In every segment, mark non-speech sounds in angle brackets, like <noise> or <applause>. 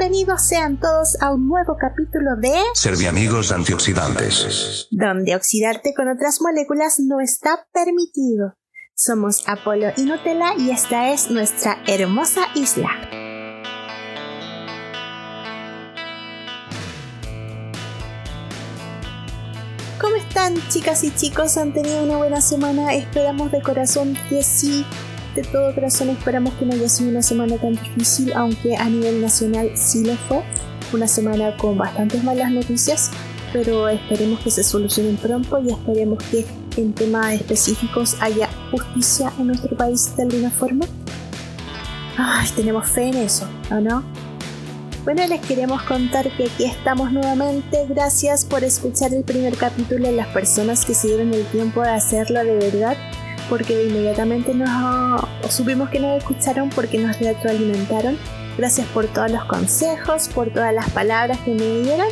Bienvenidos sean todos a un nuevo capítulo de Serviamigos antioxidantes. Donde oxidarte con otras moléculas no está permitido. Somos Apolo y Nutella y esta es nuestra hermosa isla. ¿Cómo están chicas y chicos? ¿Han tenido una buena semana? Esperamos de corazón que sí de todo corazón esperamos que no haya sido una semana tan difícil, aunque a nivel nacional sí lo fue. Una semana con bastantes malas noticias, pero esperemos que se solucionen pronto y esperemos que en temas específicos haya justicia en nuestro país de alguna forma. Ay, tenemos fe en eso, ¿o no? Bueno, les queremos contar que aquí estamos nuevamente. Gracias por escuchar el primer capítulo de las personas que se dieron el tiempo de hacerlo de verdad porque inmediatamente nos supimos que nos escucharon porque nos retroalimentaron. Gracias por todos los consejos, por todas las palabras que me dieron,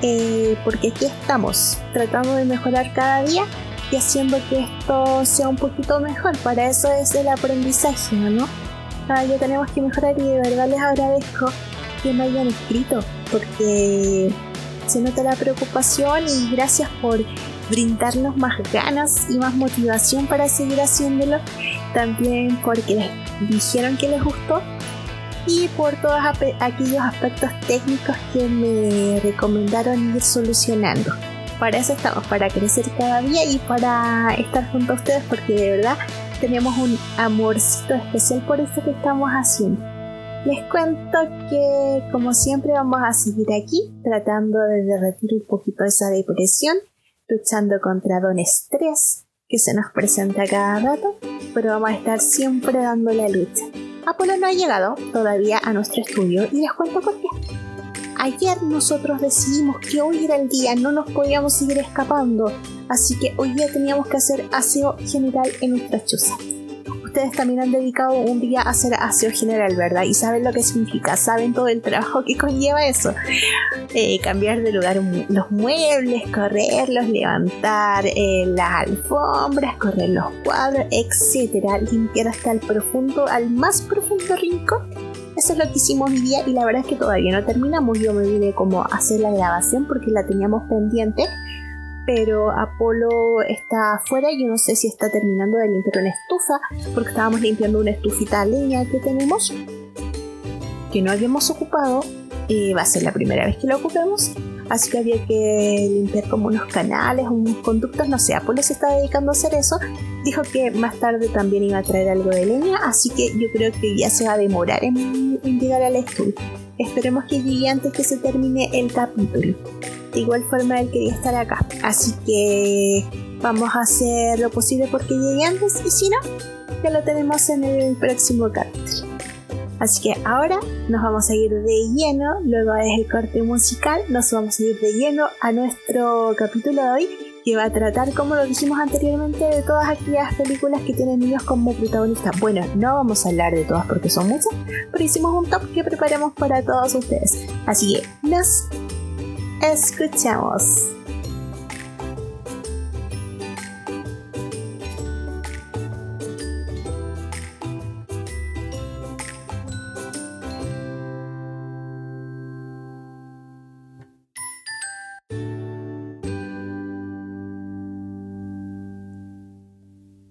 eh, porque aquí estamos tratando de mejorar cada día y haciendo que esto sea un poquito mejor. Para eso es el aprendizaje, ¿no? Cada día tenemos que mejorar y de verdad les agradezco que me hayan escrito porque se nota la preocupación y gracias por brindarnos más ganas y más motivación para seguir haciéndolo. También porque les dijeron que les gustó y por todos aquellos aspectos técnicos que me recomendaron ir solucionando. Para eso estamos, para crecer cada día y para estar junto a ustedes porque de verdad tenemos un amorcito especial por eso que estamos haciendo. Les cuento que como siempre vamos a seguir aquí tratando de derretir un poquito esa depresión luchando contra don estrés que se nos presenta cada rato, pero vamos a estar siempre dando la lucha. Apolo no ha llegado todavía a nuestro estudio y les cuento por qué. Ayer nosotros decidimos que hoy era el día, no nos podíamos seguir escapando, así que hoy día teníamos que hacer aseo general en nuestra choza ustedes también han dedicado un día a hacer aseo general, ¿verdad? Y saben lo que significa, saben todo el trabajo que <laughs> conlleva eso. Eh, cambiar de lugar los muebles, correrlos, levantar eh, las alfombras, correr los cuadros, etcétera, limpiar hasta el profundo, al más profundo rincón. Eso es lo que hicimos hoy día y la verdad es que todavía no terminamos. Yo me vine como a hacer la grabación porque la teníamos pendiente pero Apolo está afuera y yo no sé si está terminando de limpiar una estufa, porque estábamos limpiando una estufita leña que tenemos, que no habíamos ocupado, y va a ser la primera vez que lo ocupemos, así que había que limpiar como unos canales, unos conductos, no sé, Apolo se está dedicando a hacer eso, dijo que más tarde también iba a traer algo de leña, así que yo creo que ya se va a demorar en, en llegar al estudio. Esperemos que llegue antes que se termine el capítulo de igual forma él quería estar acá. Así que vamos a hacer lo posible porque llegue antes y si no, ya lo tenemos en el próximo capítulo. Así que ahora nos vamos a ir de lleno, luego es el corte musical, nos vamos a ir de lleno a nuestro capítulo de hoy que va a tratar, como lo dijimos anteriormente, de todas aquellas películas que tienen niños como protagonistas. Bueno, no vamos a hablar de todas porque son muchas, pero hicimos un top que preparamos para todos ustedes. Así que nos Escuchemos.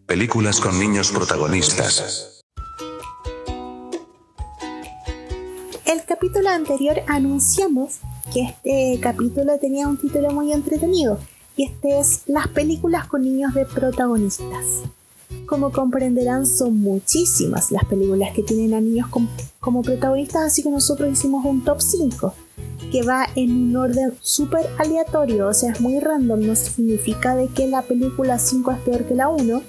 Películas con niños protagonistas. Capítulo anterior anunciamos que este capítulo tenía un título muy entretenido y este es Las películas con niños de protagonistas. Como comprenderán son muchísimas las películas que tienen a niños como protagonistas, así que nosotros hicimos un top 5 que va en un orden súper aleatorio, o sea, es muy random, no significa de que la película 5 es peor que la 1.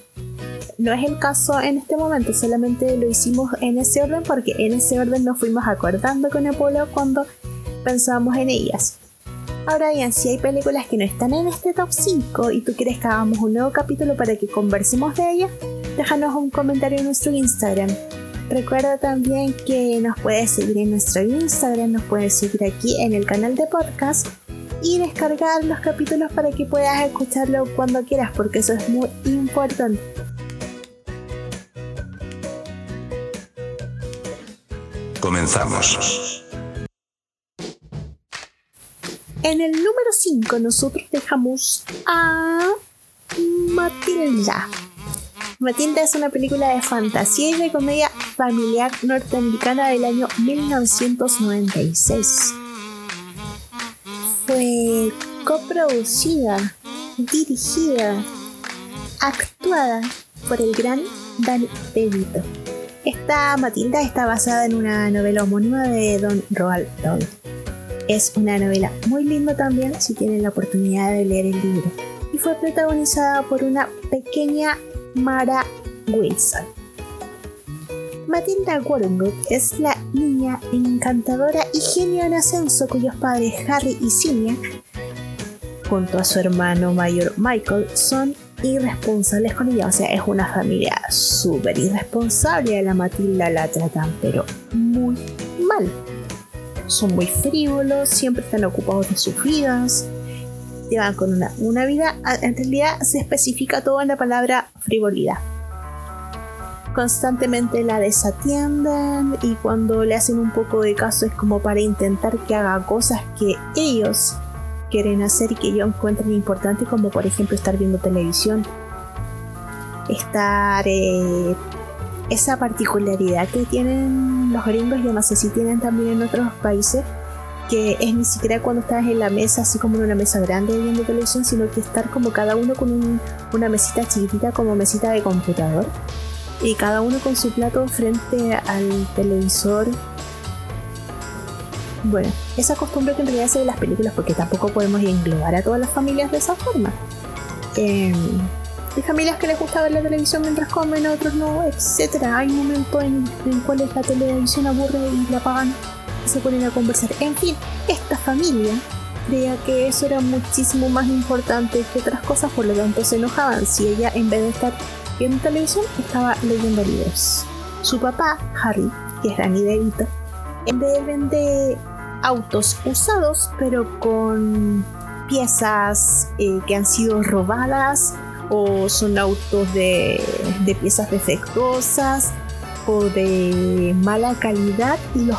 No es el caso en este momento, solamente lo hicimos en ese orden porque en ese orden nos fuimos acordando con Apolo cuando pensábamos en ellas. Ahora bien, si hay películas que no están en este top 5 y tú quieres que hagamos un nuevo capítulo para que conversemos de ellas, déjanos un comentario en nuestro Instagram. Recuerda también que nos puedes seguir en nuestro Instagram, nos puedes seguir aquí en el canal de podcast y descargar los capítulos para que puedas escucharlo cuando quieras, porque eso es muy importante. Comenzamos. En el número 5 nosotros dejamos a Matilda. Matilda es una película de fantasía y de comedia familiar norteamericana del año 1996. Fue coproducida, dirigida, actuada por el gran Dan DeVito. Esta Matilda está basada en una novela homónima de Don Roald Dahl. Es una novela muy linda también si tienen la oportunidad de leer el libro. Y fue protagonizada por una pequeña Mara Wilson. Matilda Warrenwood es la niña encantadora y genio en ascenso cuyos padres Harry y Silvia, junto a su hermano mayor Michael, son irresponsables con ella. O sea, es una familia súper irresponsable. A la Matilda la tratan, pero muy mal. Son muy frívolos, siempre están ocupados de sus vidas. Llevan con una, una vida. En realidad se especifica todo en la palabra frivolidad. Constantemente la desatienden y cuando le hacen un poco de caso es como para intentar que haga cosas que ellos quieren hacer y que ellos encuentren importante, como por ejemplo estar viendo televisión, estar eh, esa particularidad que tienen los gringos, yo no sé si tienen también en otros países, que es ni siquiera cuando estás en la mesa, así como en una mesa grande viendo televisión, sino que estar como cada uno con una mesita chiquitita como mesita de computador y cada uno con su plato frente al televisor bueno, esa costumbre que en realidad se ve las películas, porque tampoco podemos englobar a todas las familias de esa forma. Eh, hay familias que les gusta ver la televisión mientras comen, otros no, etc. Hay momentos en, en cuales la televisión aburre y la apagan y se ponen a conversar. En fin, esta familia creía que eso era muchísimo más importante que otras cosas, por lo tanto se enojaban si ella en vez de estar viendo televisión estaba leyendo libros. Su papá, Harry, que es Danny DeVito, en vez de autos usados, pero con piezas eh, que han sido robadas o son autos de, piezas defectuosas o de mala calidad y los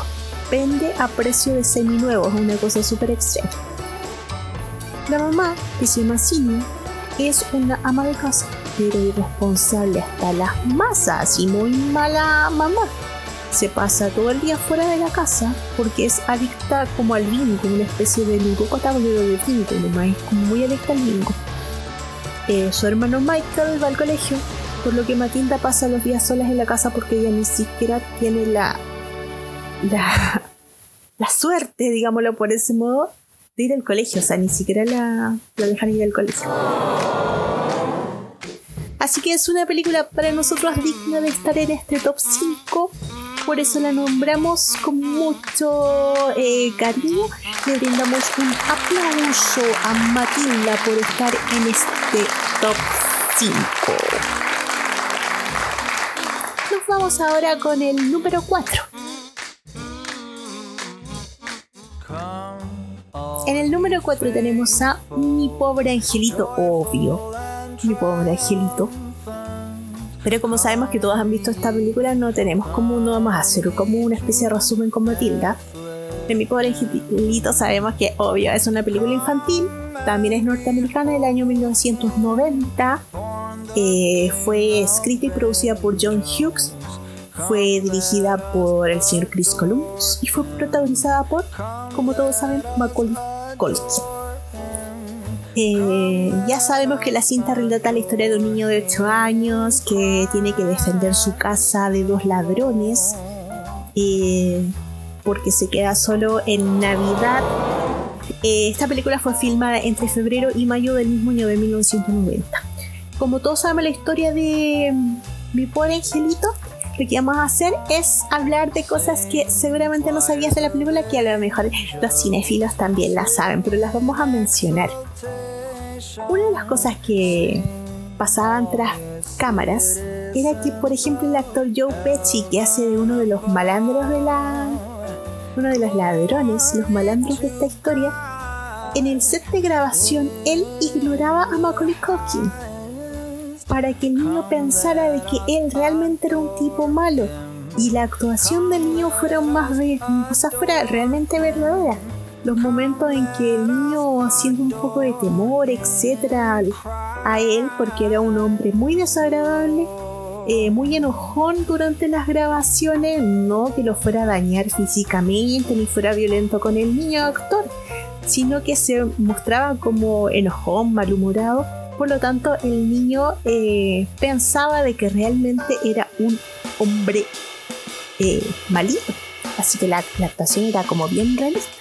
vende a precio de seminuevos, una cosa súper extraña. La mamá, que se llama Cindy, es una ama de casa, pero irresponsable hasta las masas y muy mala mamá se pasa todo el día fuera de la casa porque es adicta como al bingo, una especie de ludópata de bingo, nomás es como muy adicta al bingo. Eh, su hermano Michael va al colegio, por lo que Matilda pasa los días solas en la casa porque ella ni siquiera tiene la, la, <laughs> la suerte, digámoslo por ese modo, de ir al colegio, o sea, ni siquiera la, la dejan ir al colegio. Así que es una película para nosotros digna de estar en este top 5 por eso la nombramos con mucho eh, cariño. Le brindamos un aplauso a Matilda por estar en este top 5. Nos vamos ahora con el número 4. En el número 4 tenemos a Mi pobre angelito, obvio. Mi pobre angelito pero como sabemos que todos han visto esta película, no tenemos como uno vamos a hacer como una especie de resumen con Matilda. De mi pobre angelito sabemos que obvio es una película infantil, también es norteamericana del año 1990. Eh, fue escrita y producida por John Hughes, fue dirigida por el señor Chris Columbus y fue protagonizada por, como todos saben, Macaulay Culkin. Eh, ya sabemos que la cinta relata la historia de un niño de 8 años que tiene que defender su casa de dos ladrones eh, porque se queda solo en Navidad. Eh, esta película fue filmada entre febrero y mayo del mismo año de 1990. Como todos sabemos la historia de mm, mi pobre angelito, lo que vamos a hacer es hablar de cosas que seguramente no sabías de la película, que a lo mejor los cinéfilos también la saben, pero las vamos a mencionar. Una de las cosas que pasaban tras cámaras era que, por ejemplo, el actor Joe Pesci, que hace de uno de los malandros de la. uno de los ladrones, los malandros de esta historia, en el set de grabación él ignoraba a Macaulay Culkin para que el niño pensara de que él realmente era un tipo malo y la actuación del niño fuera más o sea, fuera realmente verdadera los momentos en que el niño haciendo un poco de temor, etcétera, a él, porque era un hombre muy desagradable, eh, muy enojón durante las grabaciones, no que lo fuera a dañar físicamente ni fuera violento con el niño actor, sino que se mostraba como enojón, malhumorado. Por lo tanto, el niño eh, pensaba de que realmente era un hombre eh, malito. Así que la, la actuación era como bien realista.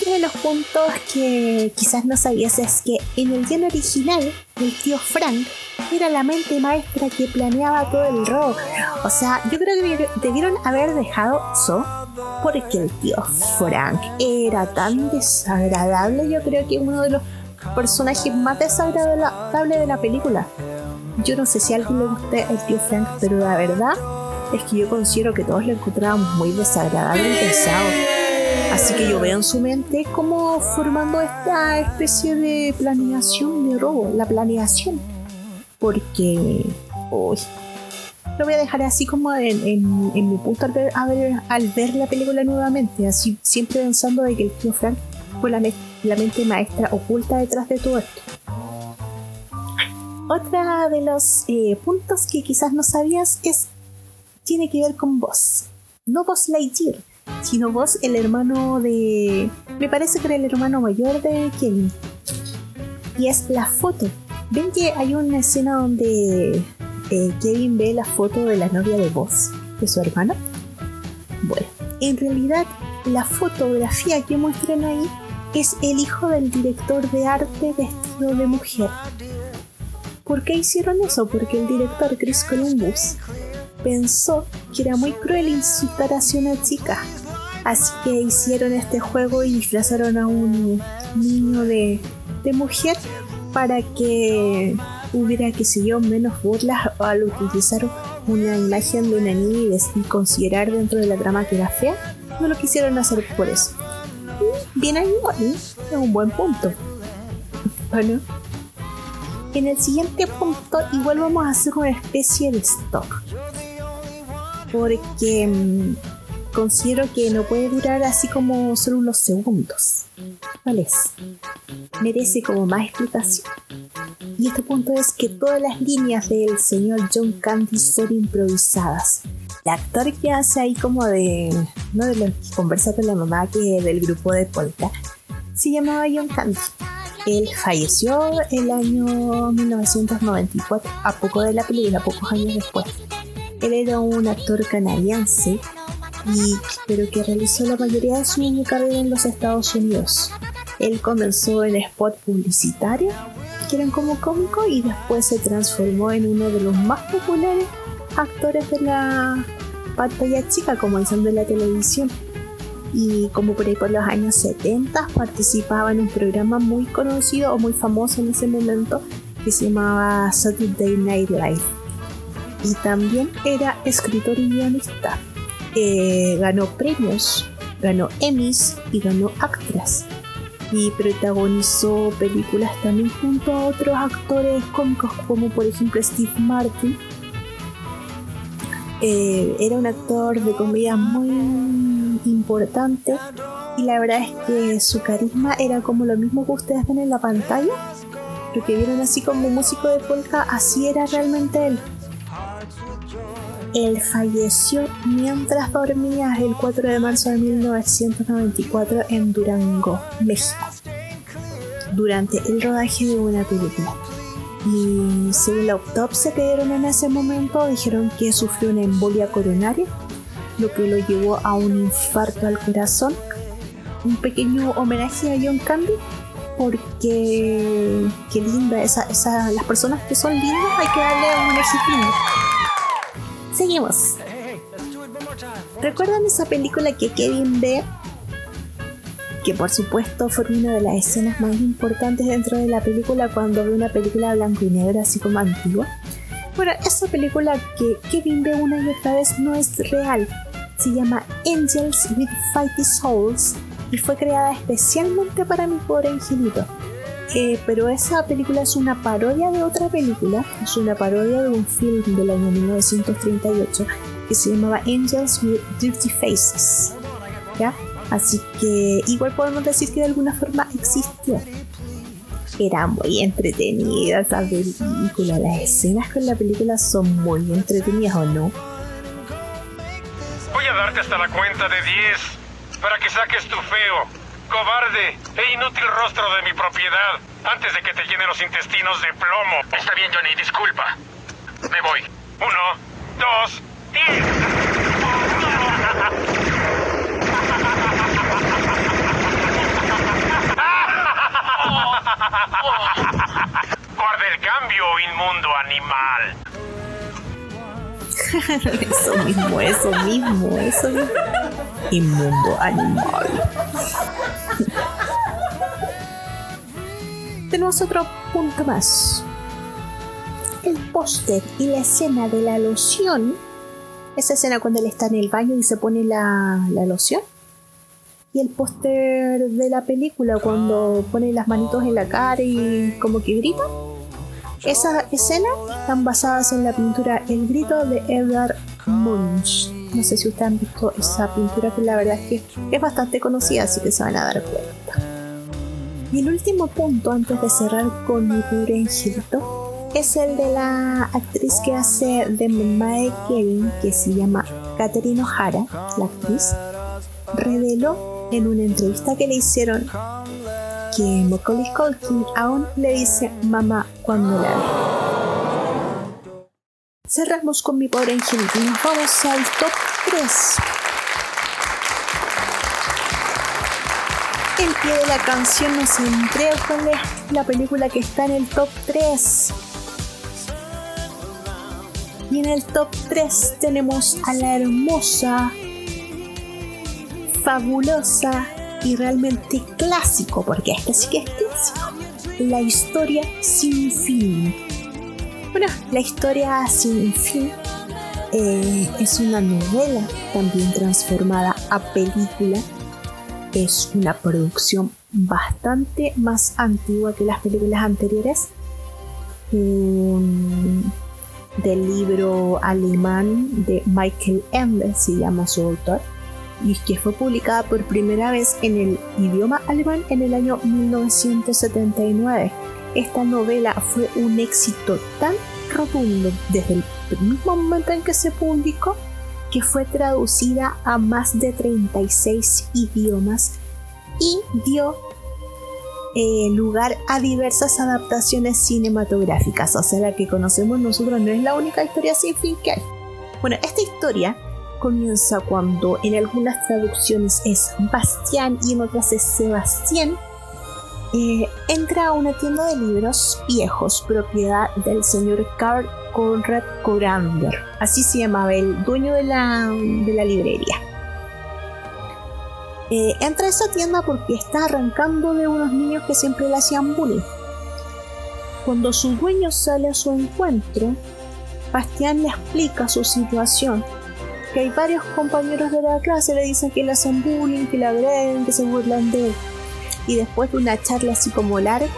Otro de los puntos que quizás no sabías es que en el guion original, el tío Frank era la mente maestra que planeaba todo el robo. O sea, yo creo que debieron haber dejado eso porque el tío Frank era tan desagradable. Yo creo que uno de los personajes más desagradables de la película. Yo no sé si a alguien le guste el tío Frank, pero la verdad es que yo considero que todos lo encontrábamos muy desagradable y pesado. Así que yo veo en su mente como formando esta especie de planeación de robo, la planeación. Porque hoy lo voy a dejar así como en, mi punto al ver, la película nuevamente, así siempre pensando de que el tío Frank fue la, mente maestra oculta detrás de todo esto. Otra de los eh, puntos que quizás no sabías es tiene que ver con vos, no vos Lightyear sino vos, el hermano de... Me parece que era el hermano mayor de Kevin. Y es la foto. ¿Ven que hay una escena donde eh, Kevin ve la foto de la novia de vos, de su hermano? Bueno, en realidad la fotografía que muestran ahí es el hijo del director de arte vestido de mujer. ¿Por qué hicieron eso? Porque el director Chris Columbus pensó que era muy cruel insultar a una chica Así que hicieron este juego y disfrazaron a un niño de, mujer para que hubiera, que sé yo, menos burlas al utilizar una imagen de una niña y, considerar dentro de la trama que era fea. No lo quisieron hacer por eso. bien ahí, es un buen punto. Bueno, en el siguiente punto igual vamos a hacer una especie de stock. Porque mm, considero que no puede durar así como solo unos segundos. ¿Cuál es? Merece como más explicación. Y este punto es que todas las líneas del señor John Candy son improvisadas. El actor que hace ahí como de... No de lo que conversa con la mamá que del grupo de Polka. Se llamaba John Candy. Él falleció el año 1994, a poco de la película, pocos años después. Él era un actor canadiense y, pero que realizó la mayoría de su carrera en los Estados Unidos. Él comenzó en spot publicitario, que eran como cómico, y después se transformó en uno de los más populares actores de la pantalla chica, comenzando en la televisión. Y como por ahí por los años 70 participaba en un programa muy conocido o muy famoso en ese momento que se llamaba Saturday Night Live. Y también era escritor y guionista. Eh, ganó premios, ganó Emmys y ganó Actras. Y protagonizó películas también junto a otros actores cómicos como por ejemplo Steve Martin. Eh, era un actor de comedia muy importante y la verdad es que su carisma era como lo mismo que ustedes ven en la pantalla. Lo que vieron así como músico de polka, así era realmente él. Él falleció mientras dormía el 4 de marzo de 1994 en Durango, México, durante el rodaje de una película. Y según la autopsia que dieron en ese momento, dijeron que sufrió una embolia coronaria, lo que lo llevó a un infarto al corazón. Un pequeño homenaje a John Candy, porque qué linda, esa, esa, las personas que son lindas hay que darle un homenaje Seguimos. ¿Recuerdan esa película que Kevin ve? Que por supuesto fue una de las escenas más importantes dentro de la película cuando ve una película blanco y negro así como antigua. Bueno, esa película que Kevin ve una y otra vez no es real. Se llama Angels with Fighty Souls y fue creada especialmente para mi pobre angelito. Eh, pero esa película es una parodia de otra película, es una parodia de un film del año 1938 que se llamaba Angels with Dirty Faces. ¿ya? Así que igual podemos decir que de alguna forma existió. Era muy entretenida esa película. Las escenas con la película son muy entretenidas, ¿o no? Voy a darte hasta la cuenta de 10 para que saques tu feo, cobarde e inútil rostro de mi propiedad antes de que te llenen los intestinos de plomo. Está bien, Johnny, disculpa. Me voy. Uno, dos, diez. <laughs> Guarda el cambio, inmundo animal. Eso mismo, eso mismo, eso mismo. Inmundo animal. Tenemos otro punto más. El póster y la escena de la loción. Esa escena cuando él está en el baño y se pone la, la loción y el póster de la película cuando pone las manitos en la cara y como que grita. Esas escenas están basadas en la pintura El grito de Edvard Munch. No sé si ustedes han visto esa pintura que la verdad es que es bastante conocida, así que se van a dar cuenta. Y el último punto antes de cerrar con mi pobre angelito es el de la actriz que hace de mamá de Kevin, que se llama Catherine O'Hara, la actriz, reveló en una entrevista que le hicieron que Macaulay Culkin aún le dice mamá cuando la ve. Cerramos con mi pobre angelito y nos vamos al top 3. El pie de la canción nos entrega la película que está en el top 3. Y en el top 3 tenemos a la hermosa fabulosa y realmente clásico, porque este sí que es clásico, la historia sin fin. Bueno, la historia sin fin eh, es una novela también transformada a película. Es una producción bastante más antigua que las películas anteriores. del libro alemán de Michael Ende, se llama su autor y que fue publicada por primera vez en el idioma alemán en el año 1979. Esta novela fue un éxito tan rotundo desde el mismo momento en que se publicó que fue traducida a más de 36 idiomas y dio eh, lugar a diversas adaptaciones cinematográficas. O sea, la que conocemos nosotros no es la única historia sin fin que hay. Bueno, esta historia comienza cuando en algunas traducciones es Bastián y en otras es Sebastián, eh, entra a una tienda de libros viejos propiedad del señor Karl Conrad Corander, así se llamaba el dueño de la, de la librería. Eh, entra a esa tienda porque está arrancando de unos niños que siempre le hacían bullying. Cuando su dueño sale a su encuentro, Bastián le explica su situación que hay varios compañeros de la clase le dicen que le hacen bullying, que le agreden, que se burlan de él. Y después de una charla así como larga,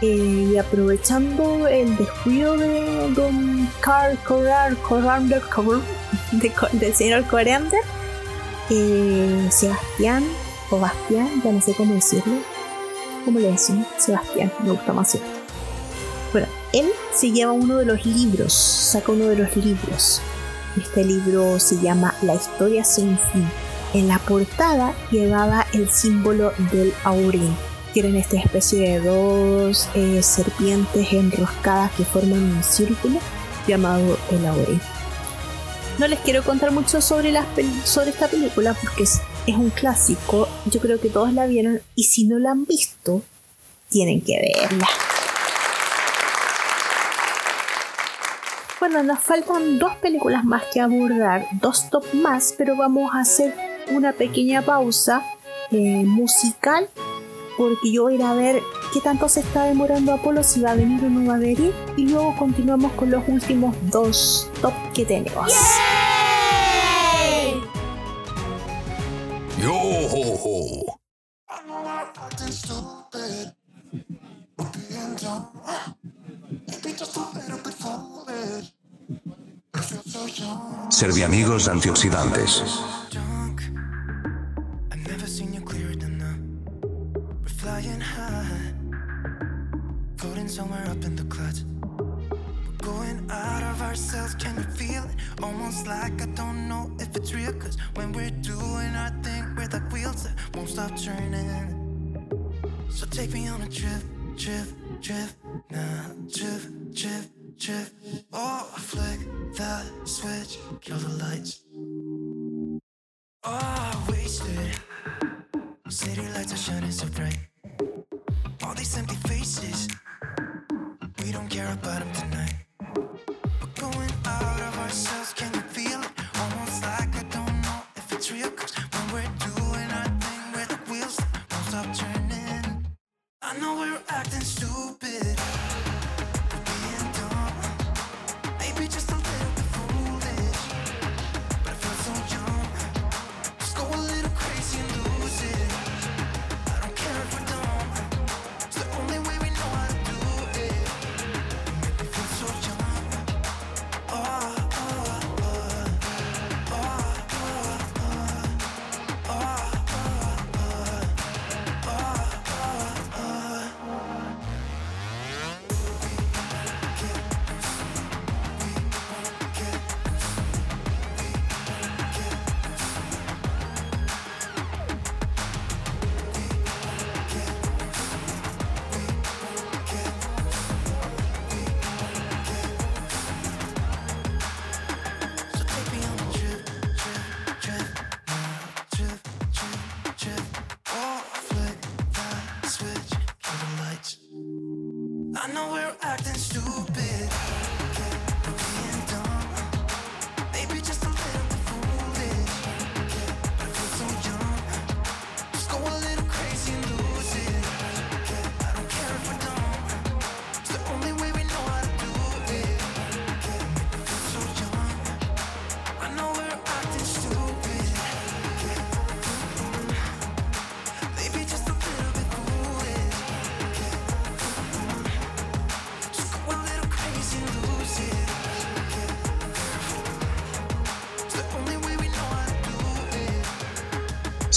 eh, y aprovechando el descuido de Don Carl Corral, Corander, <laughs> de, del señor Corander, eh, Sebastián, o Bastián, ya no sé cómo decirlo. ¿Cómo le decimos? Sebastián, me gusta más esto. Bueno, él se lleva uno de los libros, saca uno de los libros este libro se llama La historia sin fin. En la portada llevaba el símbolo del aurín, eran esta especie de dos eh, serpientes enroscadas que forman un círculo llamado el aurín. No les quiero contar mucho sobre, sobre esta película porque es, es un clásico, yo creo que todos la vieron y si no la han visto, tienen que verla. Bueno, nos faltan dos películas más que abordar, dos top más, pero vamos a hacer una pequeña pausa eh, musical porque yo voy a ir a ver qué tanto se está demorando Apolo, si va a venir o no va a venir, y luego continuamos con los últimos dos top que tenemos. Serviamigos antioxidantes.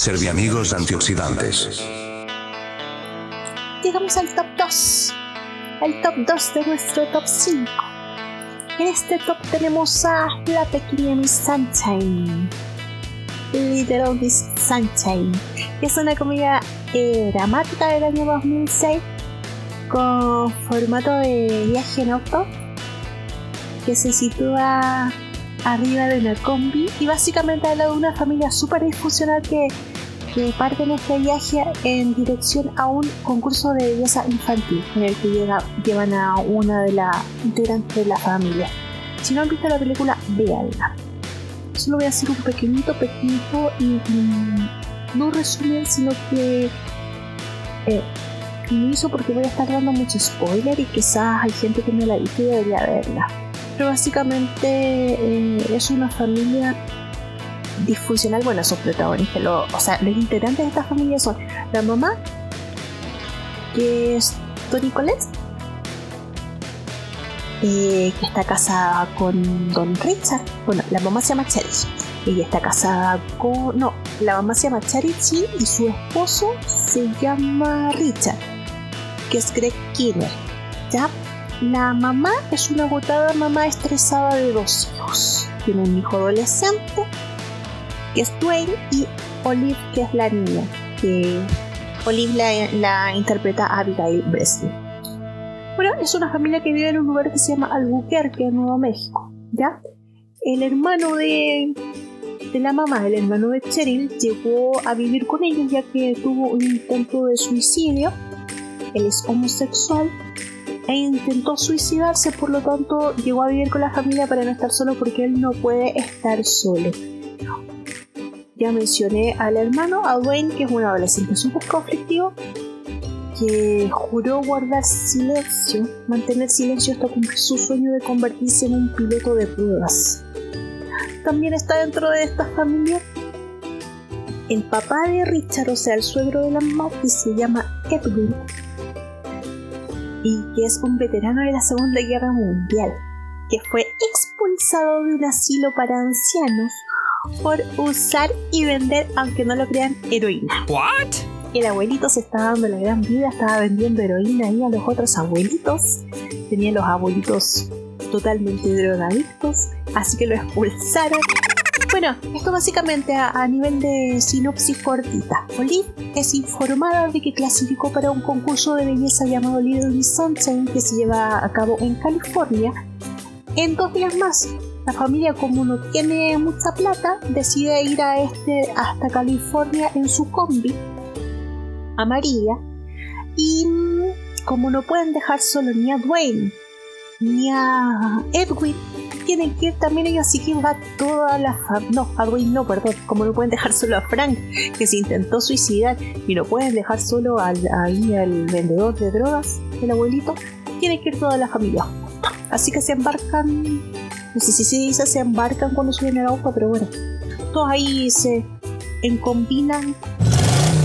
Serviamigos antioxidantes. Llegamos al top 2. El top 2 de nuestro top 5. En este top tenemos a la pequeña Miss Sunshine. Little Miss Sunshine. Es una comedia eh, dramática del año 2006 con formato de viaje en auto que se sitúa arriba de una combi y básicamente habla de una familia súper disfuncional que, que parte en este viaje en dirección a un concurso de belleza infantil en el que llega- llevan a una de las integrantes de la familia. Si no han visto la película, véanla. Solo voy a hacer un pequeñito, pequeñito y mm, no resumen, sino que eh, inicio porque voy a estar dando mucho spoiler y quizás hay gente que no la visto y debería verla. Pero básicamente eh, es una familia disfuncional. Bueno, son protagonistas. o sea, los integrantes de esta familia son la mamá, que es Toni Collette, eh, que está casada con Don Richard. Bueno, la mamá se llama Charity. Ella está casada con. No, la mamá se llama Charity y su esposo se llama Richard, que es Greg Kinner. ¿Ya? La mamá es una agotada mamá estresada de dos hijos. Tiene un hijo adolescente, que es Dwayne, y Olive, que es la niña, que Olive la, interpreta Abigail Breslin. Bueno, es una familia que vive en un lugar que se llama Albuquerque, Nuevo México. ¿Ya? El hermano de, de la mamá, el hermano de Cheryl, llegó a vivir con ellos ya que tuvo un intento de suicidio. Él es homosexual e intentó suicidarse, por lo tanto llegó a vivir con la familia para no estar solo porque él no puede estar solo. Ya mencioné al hermano, a Dwayne, que es un adolescente súper conflictivo, que juró guardar silencio, mantener silencio hasta cumplir su sueño de convertirse en un piloto de pruebas. También está dentro de esta familia el papá de Richard, o sea, el suegro de la mamá, que se llama Edwin, y que es un veterano de la Segunda Guerra Mundial, que fue expulsado de un asilo para ancianos por usar y vender, aunque no lo crean, heroína. What? El abuelito se estaba dando la gran vida, estaba vendiendo heroína ahí a los otros abuelitos. Tenía los abuelitos totalmente drogadictos, así que lo expulsaron. Bueno, esto básicamente a, nivel de sinopsis cortita. Olive es informada de que clasificó para un concurso de belleza llamado Little Sunshine que se lleva a cabo en California en dos días más. La familia, como no tiene mucha plata, decide ir a este hasta California en su combi amarilla. Y mm, como no pueden dejar solo ni a Dwayne ni a Edwin, tienen que ir también ellos, así que va toda la. No, a no, perdón. Como no pueden dejar solo a Frank, que se intentó suicidar, y no pueden dejar solo al, ahí al vendedor de drogas, el abuelito, tiene que ir toda la familia. Así que se embarcan. No sé si se dice se embarcan cuando suben el auto, pero bueno. Todos ahí se encombinan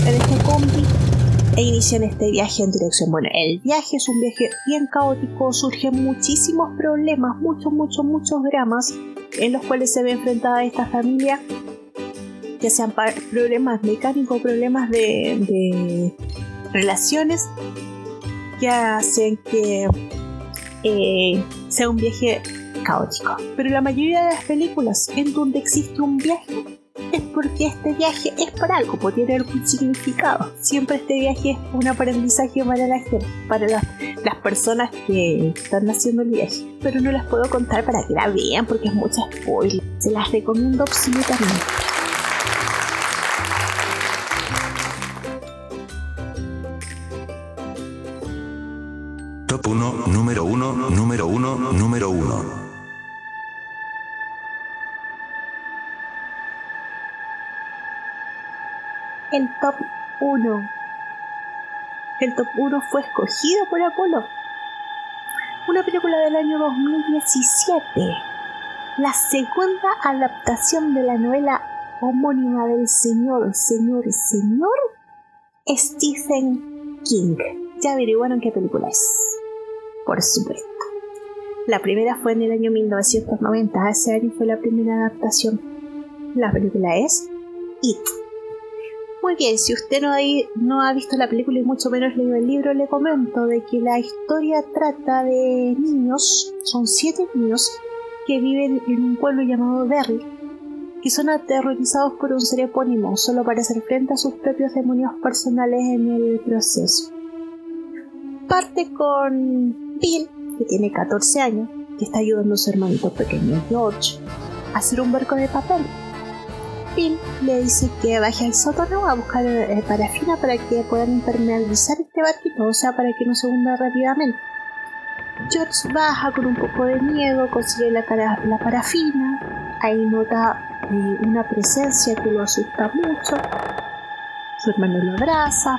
en este combi e inician este viaje en dirección. Bueno, el viaje es un viaje bien caótico, surgen muchísimos problemas, muchos, muchos, muchos dramas en los cuales se ve enfrentada esta familia, ya sean problemas mecánicos, problemas de, relaciones, que hacen que eh, sea un viaje caótico. Pero la mayoría de las películas en donde existe un viaje es porque este viaje es para algo, puede tener algún significado. Siempre este viaje es un aprendizaje para la gente, para las, personas que están haciendo el viaje. Pero no las puedo contar para que la vean porque es mucha spoiler. Se las recomiendo absolutamente. Top 1, número 1, número 1, número 1. El top 1. El top 1 fue escogido por Apolo. Una película del año 2017. La segunda adaptación de la novela homónima del señor, señor, señor Stephen King. Ya averiguaron qué película es. Por supuesto. La primera fue en el año 1990. Ese año fue la primera adaptación. La película es It muy bien, si usted no ha, visto la película y mucho menos leído el libro, le comento de que la historia trata de niños, son siete niños, que viven en un pueblo llamado Derry, que son aterrorizados por un ser epónimo solo para hacer frente a sus propios demonios personales en el proceso. Parte con Bill, que tiene 14 años, que está ayudando a su hermanito pequeño George a hacer un barco de papel le dice que baje al sótano a buscar eh, parafina para que puedan impermeabilizar este barquito, o sea, para que no se hunda rápidamente. George baja con un poco de miedo, consigue la, parafina, ahí nota eh, una presencia que lo asusta mucho. Su hermano lo abraza,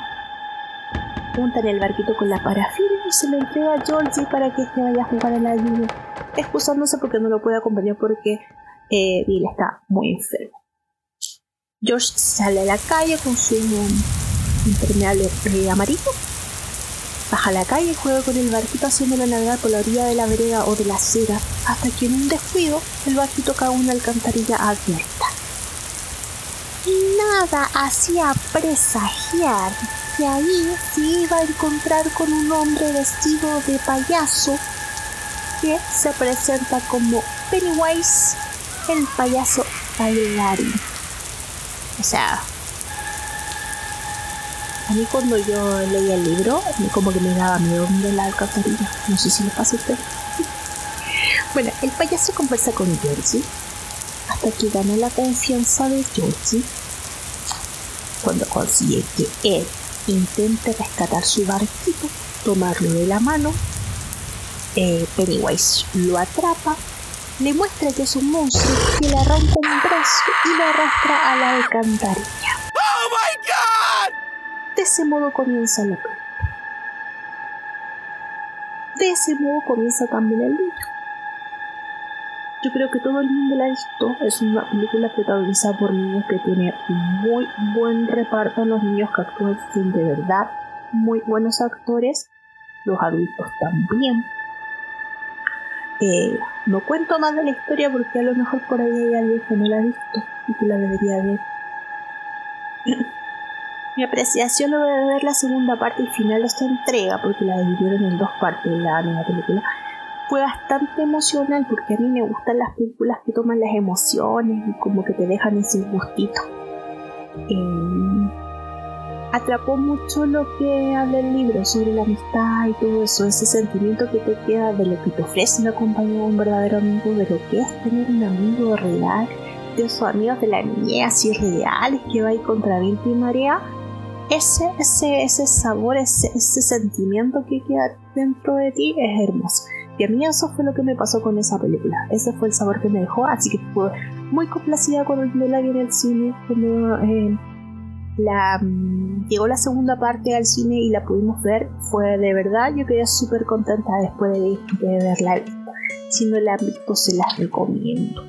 en el barquito con la parafina y se lo entrega a Georgie para que este vaya a jugar a la lluvia, excusándose porque no lo puede acompañar porque eh, Bill está muy enfermo. George sale a la calle con su impermeable amarillo. Baja la calle y juega con el barquito haciéndolo navegar por la orilla de la vereda o de la acera, hasta que en un descuido el barquito cae una alcantarilla abierta. Nada hacía presagiar que ahí se iba a encontrar con un hombre vestido de payaso que se presenta como Pennywise, el payaso bailarín. O sea, a mí cuando yo leía el libro, como que me daba miedo mirar la alcantarilla. No sé si le pasa a usted. <laughs> bueno, el payaso conversa con Georgie hasta que gana la confianza de Georgie cuando consigue que él intente rescatar su barquito, tomarlo de la mano. Eh, Pennywise lo atrapa le muestra que es un monstruo que le arranca un brazo y lo arrastra a la alcantarilla. ¡Oh my God! De ese modo comienza la película. De ese modo comienza también el libro. Yo creo que todo el mundo la ha visto. Es una película protagonizada por niños que tiene muy buen reparto. Los niños que actúan son de verdad muy buenos actores. Los adultos también eh, no cuento más de la historia porque a lo mejor por ahí hay alguien que no la ha visto y que la debería ver. <clears throat> Mi apreciación luego de ver la segunda parte y final de esta entrega, porque la dividieron en dos partes la nueva película, fue bastante emocional porque a mí me gustan las películas que toman las emociones y como que te dejan ese gustito. Eh, atrapó mucho lo que habla el libro sobre la amistad y todo eso, ese sentimiento que te queda de lo que te ofrece una compañía un verdadero amigo, de lo que es tener un amigo real, de esos amigos de la niñez así reales que va a ir contra viento y marea. Ese, ese, ese sabor, ese, ese sentimiento que queda dentro de ti es hermoso. Y a mí eso fue lo que me pasó con esa película. Ese fue el sabor que me dejó, así que fue muy complacida cuando la vi en el cine, cuando eh, la, llegó la segunda parte al cine y la pudimos ver, fue de verdad, yo quedé súper contenta después de, de verla Si no la han visto, se las recomiendo.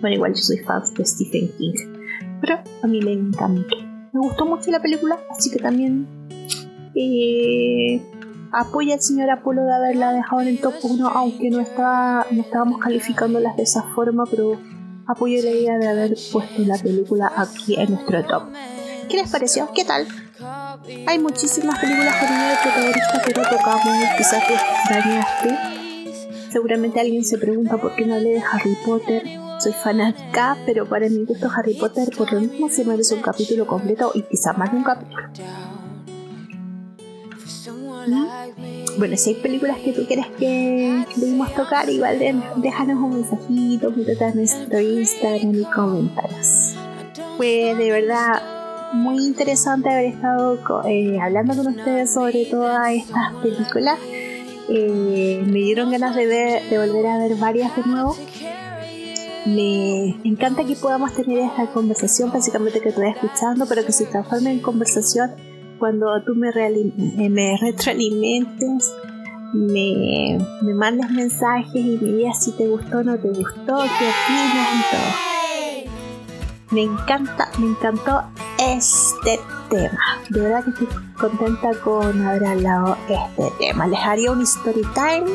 Bueno, igual yo soy fan de Stephen King, pero a mí me encantó. Me gustó mucho la película, así que también eh, apoya al señor Apolo de haberla dejado en el top 1, aunque no, estaba, no estábamos calificándolas de esa forma, pero apoyo la idea de haber puesto la película aquí en nuestro top. ¿Qué les pareció? ¿Qué tal? Hay muchísimas películas con de protagonista que no tocamos, quizás te extrañaste. Seguramente alguien se pregunta por qué no hablé de Harry Potter. Soy fanática, pero para mi gusto Harry Potter por lo mismo se merece un capítulo completo y quizás más de un capítulo. ¿Mm? Bueno, si hay películas que tú quieres que debemos tocar, igual déjanos un mensajito, métete a nuestro Instagram y comentarios. Fue de verdad muy interesante haber estado eh, hablando con ustedes sobre todas estas películas. Eh, me dieron ganas de, ver, de volver a ver varias de nuevo. Me encanta que podamos tener esta conversación, básicamente que estoy escuchando, pero que se transforme en conversación cuando tú me, eh, me retroalimentes, me, me mandes mensajes y me digas si te gustó o no te gustó, qué opinas y todo. Me encanta, me encantó este tema. De verdad que estoy contenta con haber hablado este tema. Les haría un story time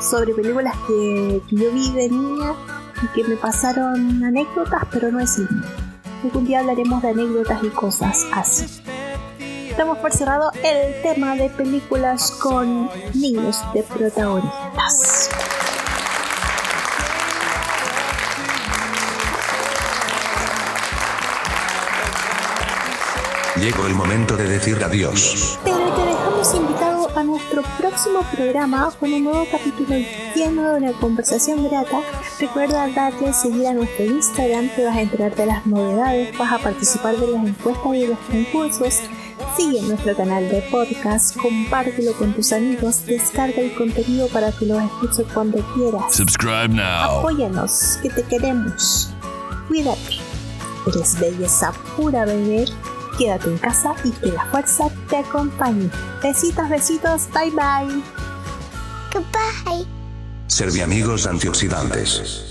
sobre películas que, yo vi de niña y que me pasaron anécdotas, pero no es mío. Algún día hablaremos de anécdotas y cosas así. Estamos por cerrado el tema de películas con niños de protagonistas. Llegó el momento de decir adiós. Pero te dejamos invitado a nuestro próximo programa con un nuevo capítulo lleno de una conversación grata. Recuerda darle seguir a nuestro Instagram, te vas a enterar de las novedades, vas a participar de las encuestas y de los concursos. Sigue nuestro canal de podcast, compártelo con tus amigos, descarga el contenido para que lo escuches cuando quieras. Subscribe now. Apóyanos, que te queremos. Cuídate. Eres belleza pura, bebé. Quédate en casa y que la fuerza te acompañe. Besitos, besitos, bye bye. Goodbye. Serviamigos antioxidantes.